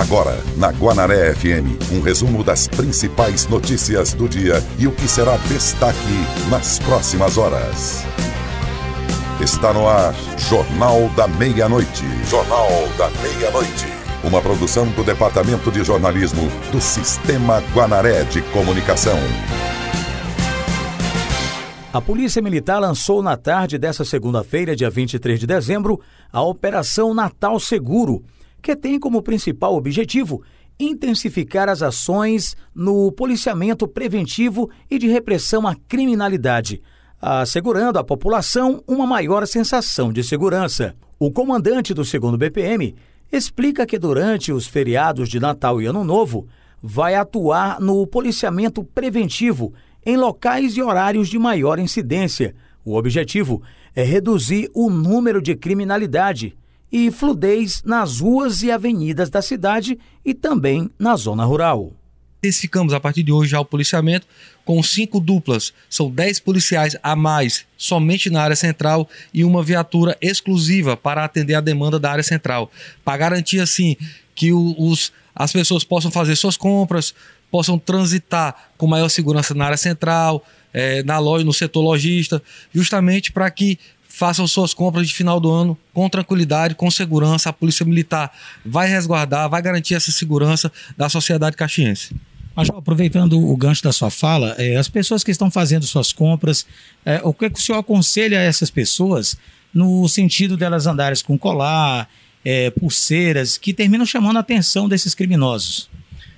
Agora, na Guanaré FM, um resumo das principais notícias do dia e o que será destaque nas próximas horas. Está no ar, Jornal da Meia-Noite. Jornal da Meia-Noite. Uma produção do Departamento de Jornalismo do Sistema Guanaré de Comunicação. A Polícia Militar lançou na tarde dessa segunda-feira, dia 23 de dezembro, a Operação Natal Seguro, que tem como principal objetivo intensificar as ações no policiamento preventivo e de repressão à criminalidade, assegurando à população uma maior sensação de segurança. O comandante do 2 BPM explica que durante os feriados de Natal e Ano Novo vai atuar no policiamento preventivo em locais e horários de maior incidência. O objetivo é reduzir o número de criminalidade e fludez nas ruas e avenidas da cidade e também na zona rural. Intensificamos a partir de hoje já o policiamento com cinco duplas. São dez policiais a mais somente na área central e uma viatura exclusiva para atender a demanda da área central. Para garantir assim que os, as pessoas possam fazer suas compras, possam transitar com maior segurança na área central, é, na loja, no setor lojista, justamente para que façam suas compras de final do ano com tranquilidade, com segurança. A Polícia Militar vai resguardar, vai garantir essa segurança da sociedade caxiense. Major, aproveitando o gancho da sua fala, é, as pessoas que estão fazendo suas compras, é, o que, é que o senhor aconselha a essas pessoas no sentido delas andarem com colar, é, pulseiras, que terminam chamando a atenção desses criminosos?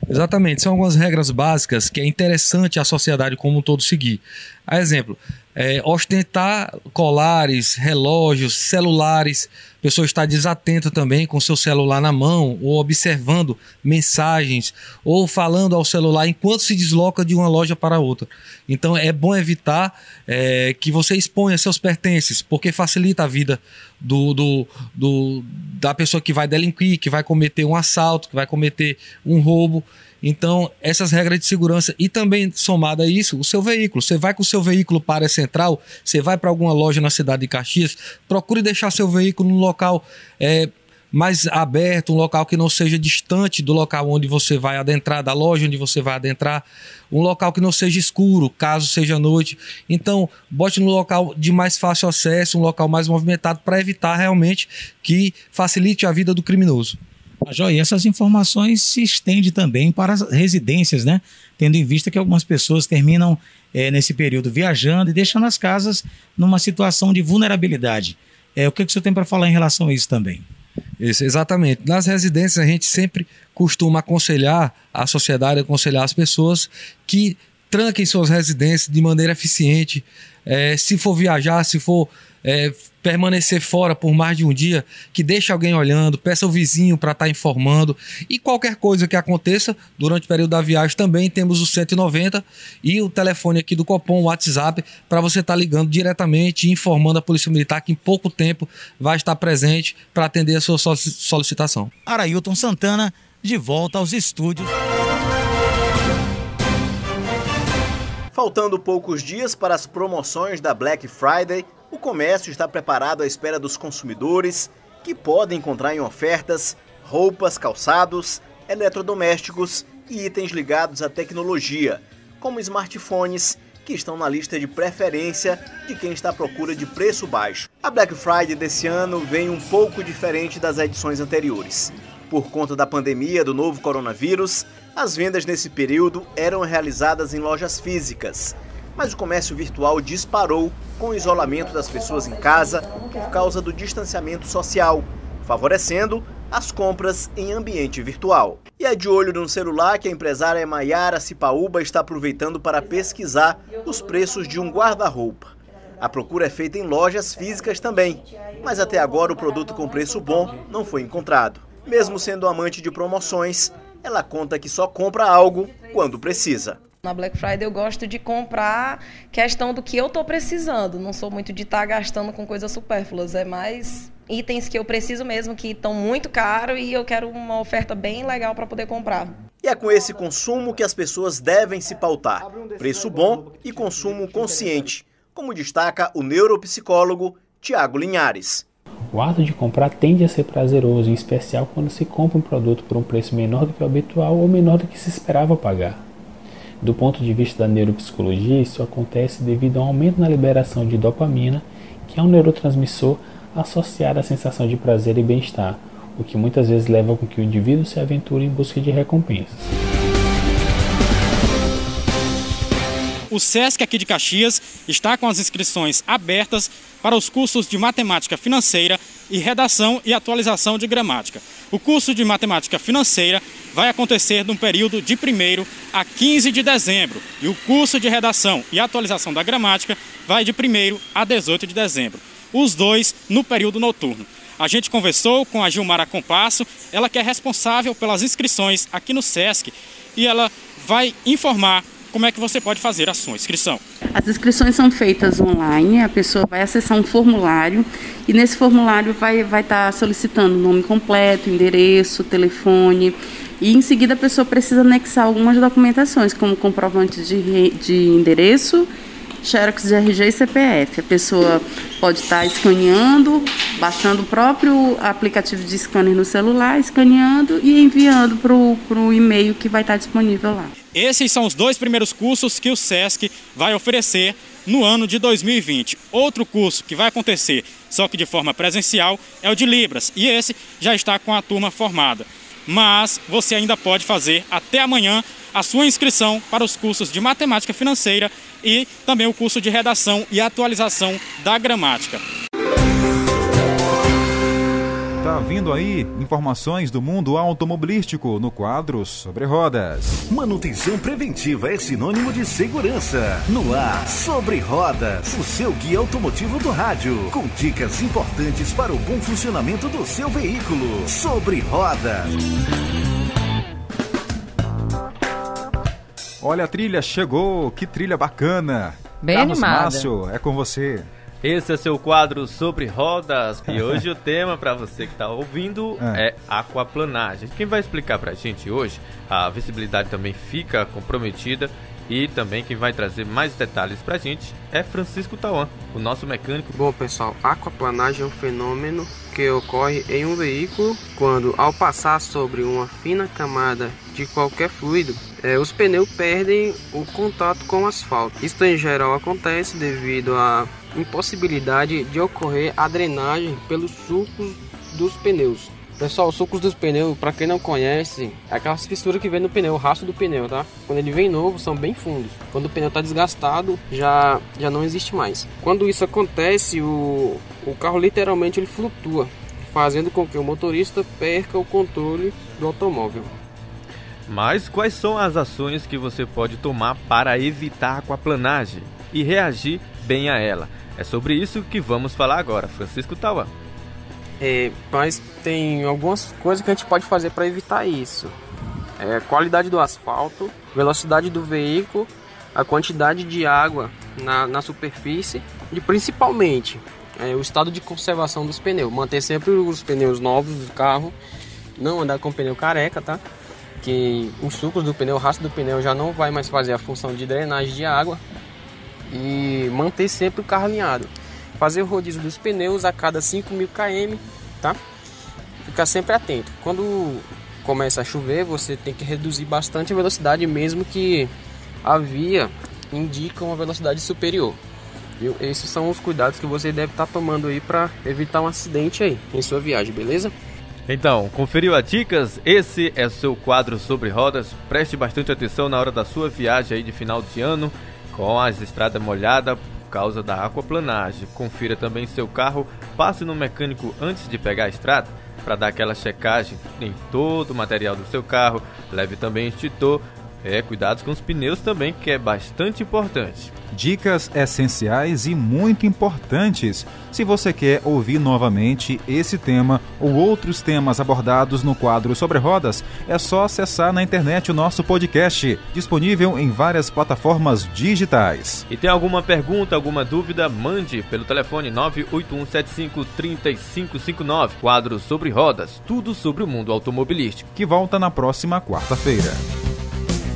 Exatamente, são algumas regras básicas que é interessante a sociedade como um todo seguir. A exemplo, é, ostentar colares, relógios, celulares, a pessoa está desatenta também com seu celular na mão, ou observando mensagens, ou falando ao celular enquanto se desloca de uma loja para outra. Então é bom evitar é, que você exponha seus pertences, porque facilita a vida do, do, do, da pessoa que vai delinquir, que vai cometer um assalto, que vai cometer um roubo. Então, essas regras de segurança e também somada a isso, o seu veículo. Você vai com o seu veículo para a central, você vai para alguma loja na cidade de Caxias, procure deixar seu veículo no local é, mais aberto, um local que não seja distante do local onde você vai adentrar, da loja onde você vai adentrar, um local que não seja escuro, caso seja noite. Então, bote no local de mais fácil acesso, um local mais movimentado, para evitar realmente que facilite a vida do criminoso. Major, e essas informações se estendem também para as residências, né? Tendo em vista que algumas pessoas terminam é, nesse período viajando e deixando as casas numa situação de vulnerabilidade. É, o que, que o senhor tem para falar em relação a isso também? Isso, exatamente. Nas residências, a gente sempre costuma aconselhar a sociedade, aconselhar as pessoas que tranquem suas residências de maneira eficiente. É, se for viajar, se for é, permanecer fora por mais de um dia, que deixe alguém olhando, peça o vizinho para estar tá informando. E qualquer coisa que aconteça durante o período da viagem, também temos o 190 e o telefone aqui do Copom, o WhatsApp, para você estar tá ligando diretamente e informando a Polícia Militar que em pouco tempo vai estar presente para atender a sua solicitação. Arailton Santana, de volta aos estúdios. Faltando poucos dias para as promoções da Black Friday, o comércio está preparado à espera dos consumidores que podem encontrar em ofertas roupas, calçados, eletrodomésticos e itens ligados à tecnologia, como smartphones, que estão na lista de preferência de quem está à procura de preço baixo. A Black Friday desse ano vem um pouco diferente das edições anteriores. Por conta da pandemia do novo coronavírus, as vendas nesse período eram realizadas em lojas físicas, mas o comércio virtual disparou com o isolamento das pessoas em casa por causa do distanciamento social, favorecendo as compras em ambiente virtual. E é de olho no celular que a empresária Maiara Cipaúba está aproveitando para pesquisar os preços de um guarda-roupa. A procura é feita em lojas físicas também, mas até agora o produto com preço bom não foi encontrado. Mesmo sendo amante de promoções, ela conta que só compra algo quando precisa. Na Black Friday eu gosto de comprar questão do que eu estou precisando. Não sou muito de estar tá gastando com coisas supérfluas. É mais itens que eu preciso mesmo, que estão muito caros e eu quero uma oferta bem legal para poder comprar. E é com esse consumo que as pessoas devem se pautar. Preço bom e consumo consciente, como destaca o neuropsicólogo Tiago Linhares. O ato de comprar tende a ser prazeroso, em especial quando se compra um produto por um preço menor do que o habitual ou menor do que se esperava pagar. Do ponto de vista da neuropsicologia, isso acontece devido a um aumento na liberação de dopamina, que é um neurotransmissor associado à sensação de prazer e bem-estar, o que muitas vezes leva com que o indivíduo se aventure em busca de recompensas. O SESC aqui de Caxias está com as inscrições abertas para os cursos de matemática financeira e redação e atualização de gramática. O curso de matemática financeira vai acontecer no período de 1 a 15 de dezembro e o curso de redação e atualização da gramática vai de 1 a 18 de dezembro. Os dois no período noturno. A gente conversou com a Gilmara Compasso, ela que é responsável pelas inscrições aqui no SESC e ela vai informar como é que você pode fazer a sua inscrição? As inscrições são feitas online, a pessoa vai acessar um formulário e nesse formulário vai estar vai tá solicitando nome completo, endereço, telefone e em seguida a pessoa precisa anexar algumas documentações, como comprovante de, de endereço, xerox de RG e CPF. A pessoa pode estar escaneando, baixando o próprio aplicativo de scanner no celular, escaneando e enviando para o e-mail que vai estar disponível lá. Esses são os dois primeiros cursos que o SESC vai oferecer no ano de 2020. Outro curso que vai acontecer, só que de forma presencial, é o de Libras, e esse já está com a turma formada. Mas você ainda pode fazer até amanhã a sua inscrição para os cursos de matemática financeira e também o curso de redação e atualização da gramática. Tá vindo aí informações do mundo automobilístico no quadro Sobre Rodas. Manutenção preventiva é sinônimo de segurança. No ar, Sobre Rodas, o seu guia automotivo do rádio, com dicas importantes para o bom funcionamento do seu veículo. Sobre Rodas. Olha a trilha, chegou! Que trilha bacana! Bem Carlos animada. Márcio, é com você. Esse é seu quadro sobre rodas e hoje o tema para você que está ouvindo É. é aquaplanagem. Quem vai explicar para a gente hoje, a visibilidade também fica comprometida e também quem vai trazer mais detalhes para a gente é Francisco Tauan, o nosso mecânico. Bom, pessoal, aquaplanagem é um fenômeno que ocorre em um veículo quando, ao passar sobre uma fina camada de qualquer fluido, eh, os pneus perdem o contato com o asfalto. Isso, em geral, acontece devido à impossibilidade de ocorrer a drenagem pelos sulcos dos pneus. Pessoal, os sulcos dos pneus, para quem não conhece, é aquelas fissuras que vem no pneu, o rastro do pneu, tá? Quando ele vem novo, são bem fundos. Quando o pneu está desgastado, já, já não existe mais. Quando isso acontece, o, o carro literalmente ele flutua, fazendo com que o motorista perca o controle do automóvel. Mas quais são as ações que você pode tomar para evitar a aquaplanagem e reagir bem a ela? É sobre isso que vamos falar agora. Francisco Tauan. É, mas tem algumas coisas que a gente pode fazer para evitar isso. É, qualidade do asfalto, velocidade do veículo, a quantidade de água na, na superfície e principalmente é, o estado de conservação dos pneus. Manter sempre os pneus novos do carro, não andar com pneu careca, tá? Que os sucos do pneu, o rastro do pneu já não vai mais fazer a função de drenagem de água e manter sempre o carro alinhado. Fazer o rodízio dos pneus a cada 5 mil km, tá? Ficar sempre atento. Quando começa a chover, você tem que reduzir bastante a velocidade, mesmo que a via indica uma velocidade superior. Viu? Esses são os cuidados que você deve estar tomando aí para evitar um acidente aí em sua viagem, beleza? Então, conferiu as dicas? Esse é seu quadro sobre rodas. Preste bastante atenção na hora da sua viagem aí de final de ano, com as estradas molhadas por causa da aquaplanagem. Confira também seu carro, passe no mecânico antes de pegar a estrada para dar aquela checagem em todo o material do seu carro. Leve também extintor. É, cuidados com os pneus também, que é bastante importante. Dicas essenciais e muito importantes. Se você quer ouvir novamente esse tema ou outros temas abordados no quadro Sobre Rodas, é só acessar na internet o nosso podcast, disponível em várias plataformas digitais. E tem alguma pergunta, alguma dúvida, mande pelo telefone 981753559. Quadro Sobre Rodas, tudo sobre o mundo automobilístico. Que volta na próxima quarta-feira.